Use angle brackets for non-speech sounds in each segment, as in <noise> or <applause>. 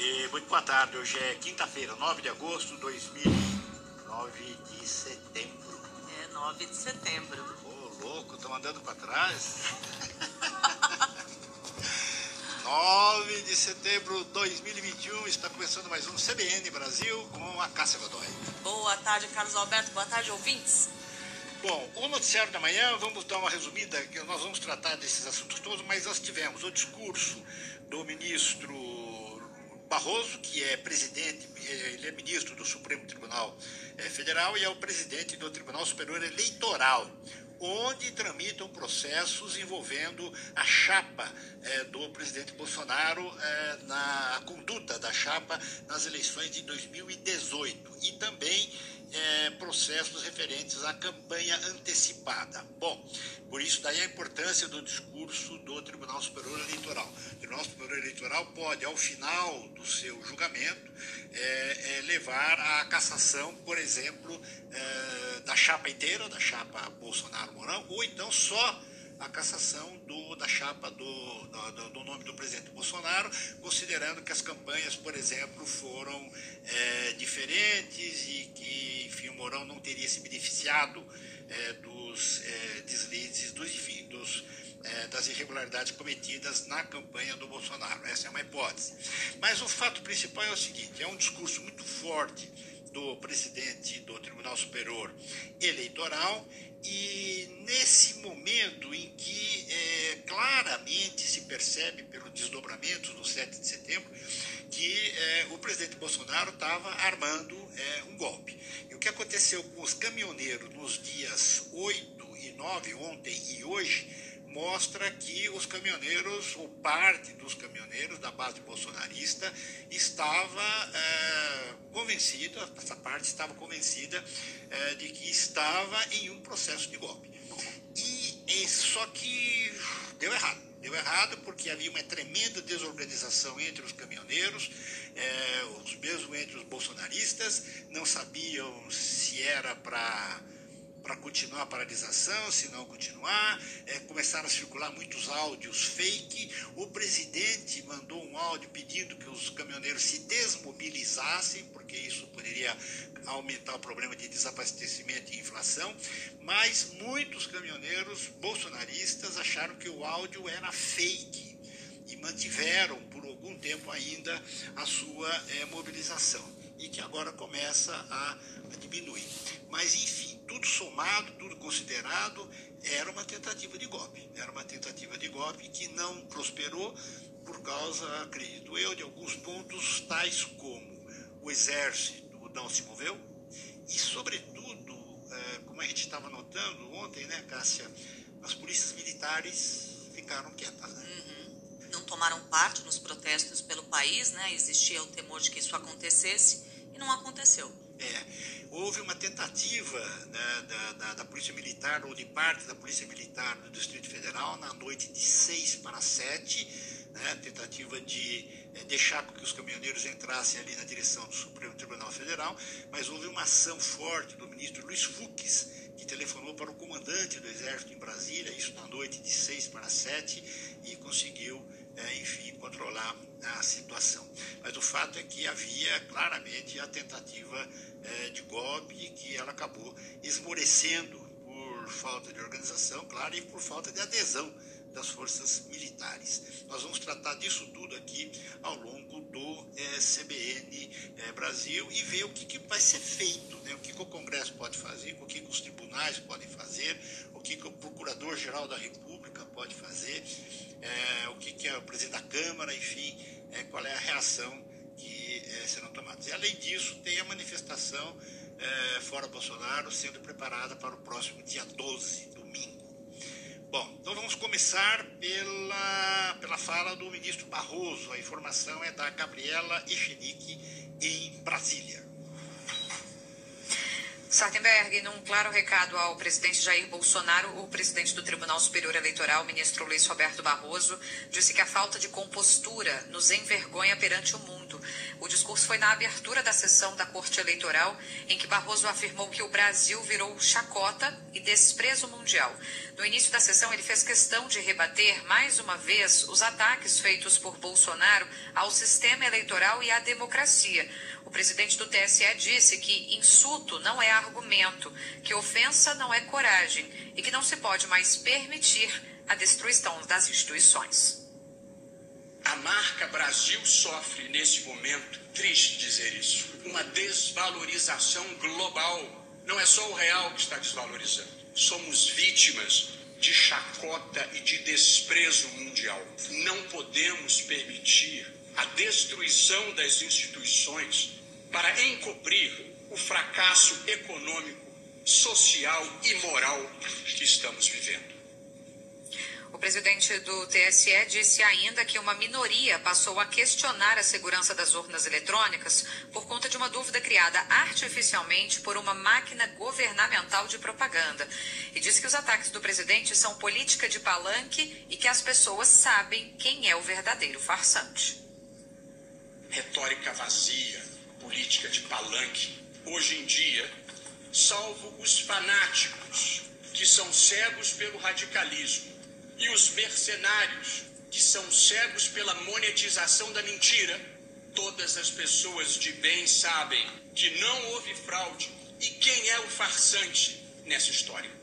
E muito boa tarde, hoje é quinta-feira, 9 de agosto de 2009 de setembro. É 9 de setembro. Ô, louco, estão andando para trás. <laughs> 9 de setembro de 2021, está começando mais um CBN Brasil com a Cássia Godoy. Boa tarde, Carlos Alberto. Boa tarde, ouvintes. Bom, o noticiário da manhã, vamos dar uma resumida, nós vamos tratar desses assuntos todos, mas nós tivemos o discurso do ministro Barroso, que é presidente, ele é ministro do Supremo Tribunal eh, Federal e é o presidente do Tribunal Superior Eleitoral, onde tramitam processos envolvendo a chapa eh, do presidente Bolsonaro eh, na conduta da chapa nas eleições de 2018 e também é, processos referentes à campanha antecipada. Bom, por isso daí a importância do discurso do Tribunal Superior Eleitoral. O Tribunal Superior Eleitoral pode, ao final do seu julgamento, é, é, levar à cassação, por exemplo, é, da chapa inteira, da chapa Bolsonaro-Mourão, ou então só a cassação do, da chapa do, do, do, nome do presidente Bolsonaro, considerando que as campanhas, por exemplo, foram é, diferentes e que, enfim, o Mourão não teria se beneficiado é, dos é, deslizes, dos, enfim, dos, é, das irregularidades cometidas na campanha do Bolsonaro. Essa é uma hipótese. Mas o fato principal é o seguinte: é um discurso muito forte do presidente do Tribunal Superior Eleitoral e percebe pelo desdobramento do 7 de setembro que é, o presidente Bolsonaro estava armando é, um golpe. E o que aconteceu com os caminhoneiros nos dias 8 e 9, ontem e hoje, mostra que os caminhoneiros, ou parte dos caminhoneiros da base bolsonarista, estava é, convencida, essa parte estava convencida é, de que estava em um processo de golpe. E, e só que deu errado. Deu errado porque havia uma tremenda desorganização entre os caminhoneiros, é, os mesmo entre os bolsonaristas, não sabiam se era para para continuar a paralisação, se não continuar. É, começaram a circular muitos áudios fake. O presidente mandou um áudio pedindo que os caminhoneiros se desmobilizassem, porque isso poderia aumentar o problema de desabastecimento e inflação. Mas muitos caminhoneiros bolsonaristas acharam que o áudio era fake e mantiveram por algum tempo ainda a sua é, mobilização e que agora começa a, a diminuir. Mas enfim tudo somado, tudo considerado, era uma tentativa de golpe. Era uma tentativa de golpe que não prosperou por causa, acredito eu, de alguns pontos tais como o exército não se moveu e, sobretudo, é, como a gente estava notando ontem, né, Cássia, as polícias militares ficaram quietas. Né? Uhum. Não tomaram parte nos protestos pelo país, né? Existia o temor de que isso acontecesse e não aconteceu. É houve uma tentativa né, da, da, da, Polícia Militar, ou de parte da Polícia Militar do Distrito Federal, na noite de 6 para 7, né, tentativa de é, deixar que os caminhoneiros entrassem ali na direção do Supremo Tribunal Federal, mas houve uma ação forte do ministro Luiz Fux, que telefonou para o comandante do Exército em Brasília, isso na noite de 6 para 7, e conseguiu, enfim, controlar a situação. Mas o fato é que havia claramente a tentativa é, de golpe que ela acabou esmorecendo por falta de organização, claro, e por falta de adesão das forças militares. Nós vamos tratar disso tudo aqui ao longo do é, CBN é, Brasil e ver o que, que vai ser feito, né? o que, que, o Congresso pode fazer, o que, que os tribunais podem fazer, o que, que o Procurador-Geral da República pode fazer, é, o que, que é o presidente da Câmara, enfim, é, qual é a reação que é, serão tomadas. E além disso, tem a manifestação é, fora Bolsonaro sendo preparada para o próximo dia 12, domingo. Bom, então vamos começar pela, pela fala do ministro Barroso. A informação é da Gabriela Echenique, em Brasília. Sartenberg, num claro recado ao presidente Jair Bolsonaro, o presidente do Tribunal Superior Eleitoral, ministro Luiz Roberto Barroso, disse que a falta de compostura nos envergonha perante o mundo O discurso foi na abertura da sessão da Corte Eleitoral, em que Barroso afirmou que o Brasil virou chacota e desprezo mundial. No início da sessão, ele fez questão de rebater mais uma vez os ataques feitos por Bolsonaro ao sistema eleitoral e à democracia. O presidente do TSE disse que insulto não é argumento, que ofensa não é coragem e que não se pode mais permitir a destruição das instituições. A marca Brasil sofre nesse momento, triste dizer isso, uma desvalorização global. Não é só o real que está desvalorizando. Somos vítimas de chacota e de desprezo mundial. Não podemos permitir a destruição das instituições para encobrir o fracasso econômico, social e moral que estamos vivendo. O presidente do TSE disse ainda que uma minoria passou a questionar a segurança das urnas eletrônicas por conta de uma dúvida criada artificialmente por uma máquina governamental de propaganda. E disse que os ataques do presidente são política de palanque e que as pessoas sabem quem é o verdadeiro farsante. Retórica vazia, política de palanque. Hoje em dia, salvo os fanáticos que são cegos pelo radicalismo e os mercenários, que são cegos pela monetização da mentira, todas as pessoas de bem sabem que não houve fraude e quem é o farsante nessa história.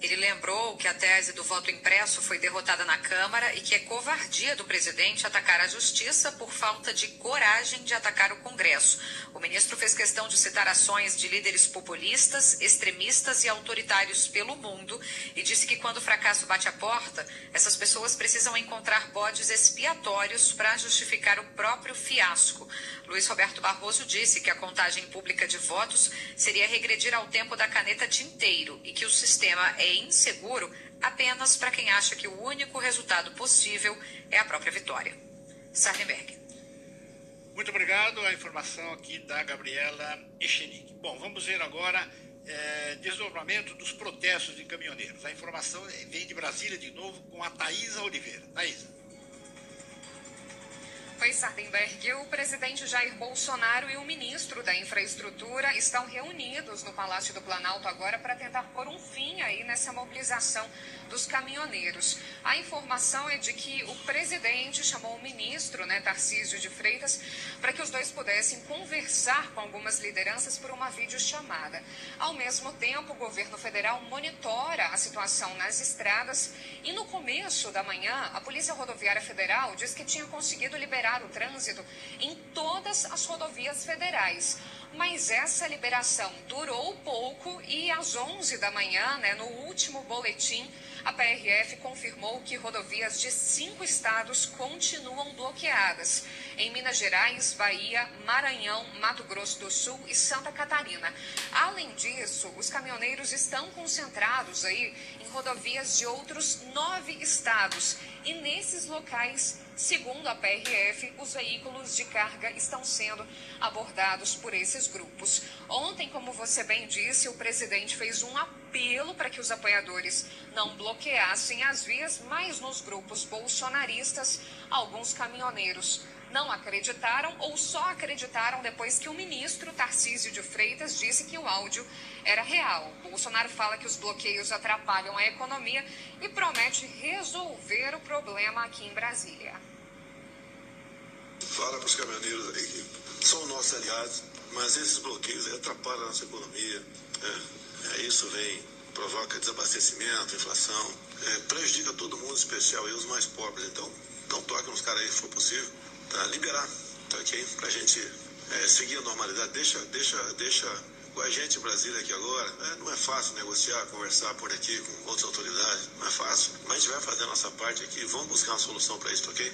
Ele lembrou que a tese do voto impresso foi derrotada na Câmara e que é covardia do presidente atacar a justiça por falta de coragem de atacar o Congresso. O ministro fez questão de citar ações de líderes populistas, extremistas e autoritários pelo mundo e disse que quando o fracasso bate a porta, essas pessoas precisam encontrar bodes expiatórios para justificar o próprio fiasco. Luiz Roberto Barroso disse que a contagem pública de votos seria regredir ao tempo da caneta tinteiro e que o sistema é inseguro apenas para quem acha que o único resultado possível é a própria vitória. Sardenberg. Muito obrigado. A informação aqui da Gabriela Echenique. Bom, vamos ver agora é, desdobramento dos protestos de caminhoneiros. A informação vem de Brasília de novo com a Thaisa Oliveira. Thaisa. Oi, Sardenberg. O presidente Jair Bolsonaro e o ministro da Infraestrutura estão reunidos no Palácio do Planalto agora para tentar pôr um fim aí nessa mobilização dos caminhoneiros. A informação é de que o presidente chamou o ministro, né, Tarcísio de Freitas, para que os dois pudessem conversar com algumas lideranças por uma videochamada. Ao mesmo tempo, o governo federal monitora a situação nas estradas e no começo da manhã, a Polícia Rodoviária Federal diz que tinha conseguido liberar o trânsito em todas as rodovias federais. Mas essa liberação durou pouco e às 11 da manhã, né, no último boletim, a PRF confirmou que rodovias de cinco estados continuam bloqueadas. Em Minas Gerais, Bahia, Maranhão, Mato Grosso do Sul e Santa Catarina. Além disso, os caminhoneiros estão concentrados aí em rodovias de outros nove estados. E nesses locais Segundo a PRF, os veículos de carga estão sendo abordados por esses grupos. Ontem, como você bem disse, o presidente fez um apelo para que os apoiadores não bloqueassem as vias, mas nos grupos bolsonaristas, alguns caminhoneiros não acreditaram ou só acreditaram depois que o ministro Tarcísio de Freitas disse que o áudio era real. Bolsonaro fala que os bloqueios atrapalham a economia e promete resolver o problema aqui em Brasília. Fala para os caminhoneiros aí que são nossos aliados, mas esses bloqueios atrapalham a nossa economia. É, é, isso vem, provoca desabastecimento, inflação, é, prejudica todo mundo, especial e os mais pobres. Então, não toque nos caras aí se for possível tá, liberar, tá ok? Para a gente é, seguir a normalidade. Deixa, deixa, deixa com a gente em Brasília aqui agora. É, não é fácil negociar, conversar por aqui com outras autoridades, não é fácil. Mas a gente vai fazer a nossa parte aqui, vamos buscar uma solução para isso, tá ok?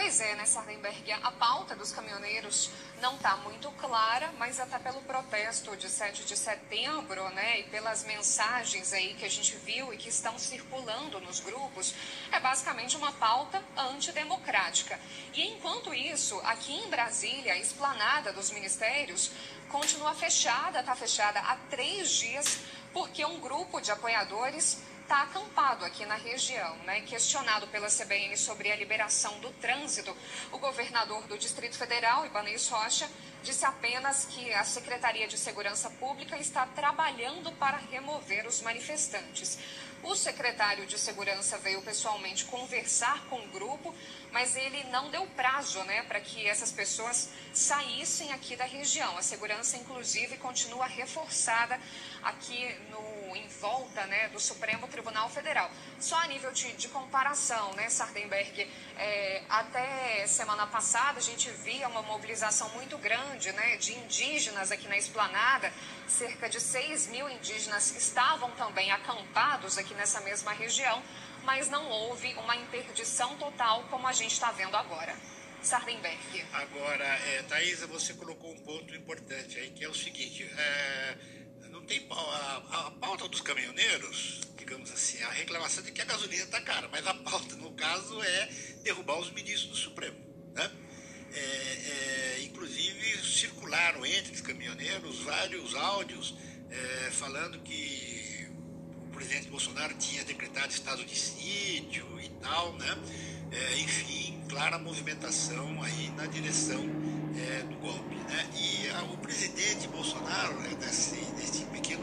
Pois é, né, Sardenberg? A pauta dos caminhoneiros não está muito clara, mas até pelo protesto de 7 de setembro, né, e pelas mensagens aí que a gente viu e que estão circulando nos grupos, é basicamente uma pauta antidemocrática. E enquanto isso, aqui em Brasília, a esplanada dos ministérios continua fechada, está fechada há três dias, porque um grupo de apoiadores está acampado aqui na região. Né? Questionado pela CBN sobre a liberação do trânsito, o governador do Distrito Federal, Ibanez Rocha, disse apenas que a Secretaria de Segurança Pública está trabalhando para remover os manifestantes. O secretário de Segurança veio pessoalmente conversar com o grupo, mas ele não deu prazo né, para que essas pessoas saíssem aqui da região. A segurança, inclusive, continua reforçada aqui no em volta né, do Supremo Tribunal Federal. Só a nível de, de comparação, né, Sardenberg, é, até semana passada a gente via uma mobilização muito grande né, de indígenas aqui na esplanada, cerca de 6 mil indígenas estavam também acampados aqui nessa mesma região, mas não houve uma interdição total como a gente está vendo agora. Sardenberg. Agora, é, Thaisa, você colocou um ponto importante aí, que é o seguinte, é, tem a, a pauta dos caminhoneiros, digamos assim, a reclamação de que a gasolina está cara, mas a pauta, no caso, é derrubar os ministros do Supremo. Né? É, é, inclusive, circularam entre os caminhoneiros vários áudios é, falando que o presidente Bolsonaro tinha decretado estado de sítio e tal, né? É, enfim, clara movimentação aí na direção é, do golpe. Né? E a, o presidente Bolsonaro, né, nesse, nesse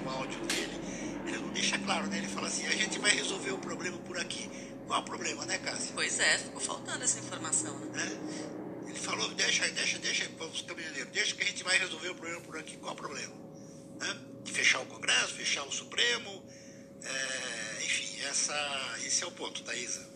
áudio dele, ele não deixa claro, né? Ele fala assim, a gente vai resolver o problema por aqui. Qual o problema, né, Cássia? Pois é, ficou faltando essa informação, né? É. Ele falou, deixa, deixa, deixa para os caminhoneiros, deixa que a gente vai resolver o problema por aqui. Qual o problema? Né? De fechar o Congresso, fechar o Supremo, é, enfim, essa, esse é o ponto, Thaisa.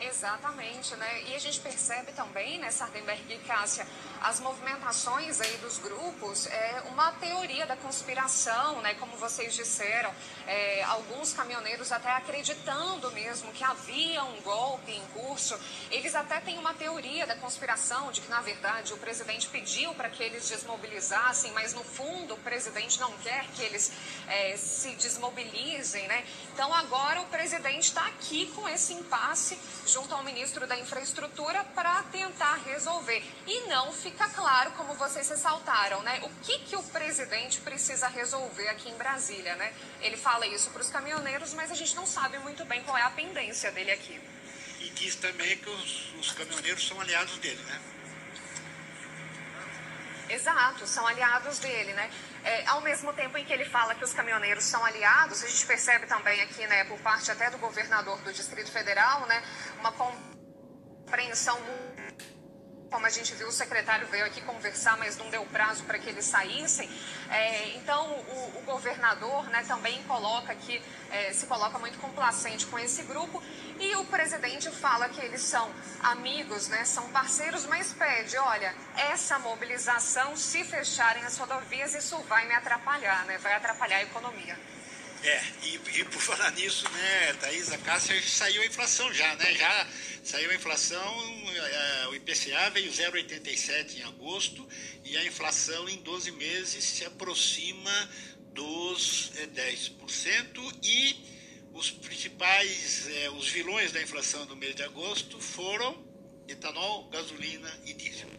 Exatamente, né? E a gente percebe também, né, Sardenberg e Cássia, as movimentações aí dos grupos é uma teoria da conspiração, né? Como vocês disseram, é, alguns caminhoneiros até acreditando mesmo que havia um golpe em curso. Eles até têm uma teoria da conspiração de que, na verdade, o presidente pediu para que eles desmobilizassem, mas no fundo o presidente não quer que eles é, se desmobilizem, né? Então agora o presidente está aqui com esse impasse junto ao ministro da Infraestrutura para tentar resolver. E não fica claro, como vocês ressaltaram, né? O que, que o presidente precisa resolver aqui em Brasília, né? Ele fala isso para os caminhoneiros, mas a gente não sabe muito bem qual é a pendência dele aqui. E diz também que os, os caminhoneiros são aliados dele, né? Exato, são aliados dele, né? É, ao mesmo tempo em que ele fala que os caminhoneiros são aliados, a gente percebe também aqui, né, por parte até do governador do Distrito Federal, né, uma compreensão como a gente viu, o secretário veio aqui conversar, mas não deu prazo para que eles saíssem. É, então, o, o, governador né, também coloca aqui, é, se coloca muito complacente com esse grupo. E o presidente fala que eles são amigos, né, são parceiros, mas pede: olha, essa mobilização, se fecharem as rodovias, isso vai me atrapalhar, né, vai atrapalhar a economia. É, e, e, por falar nisso, né, Thaís, a Cássia saiu a inflação já, né? Já saiu a inflação, é, o IPCA veio 0,87 em agosto e a inflação em 12 meses se aproxima dos é, 10% e os principais, é, os vilões da inflação do mês de agosto foram etanol, gasolina e diesel.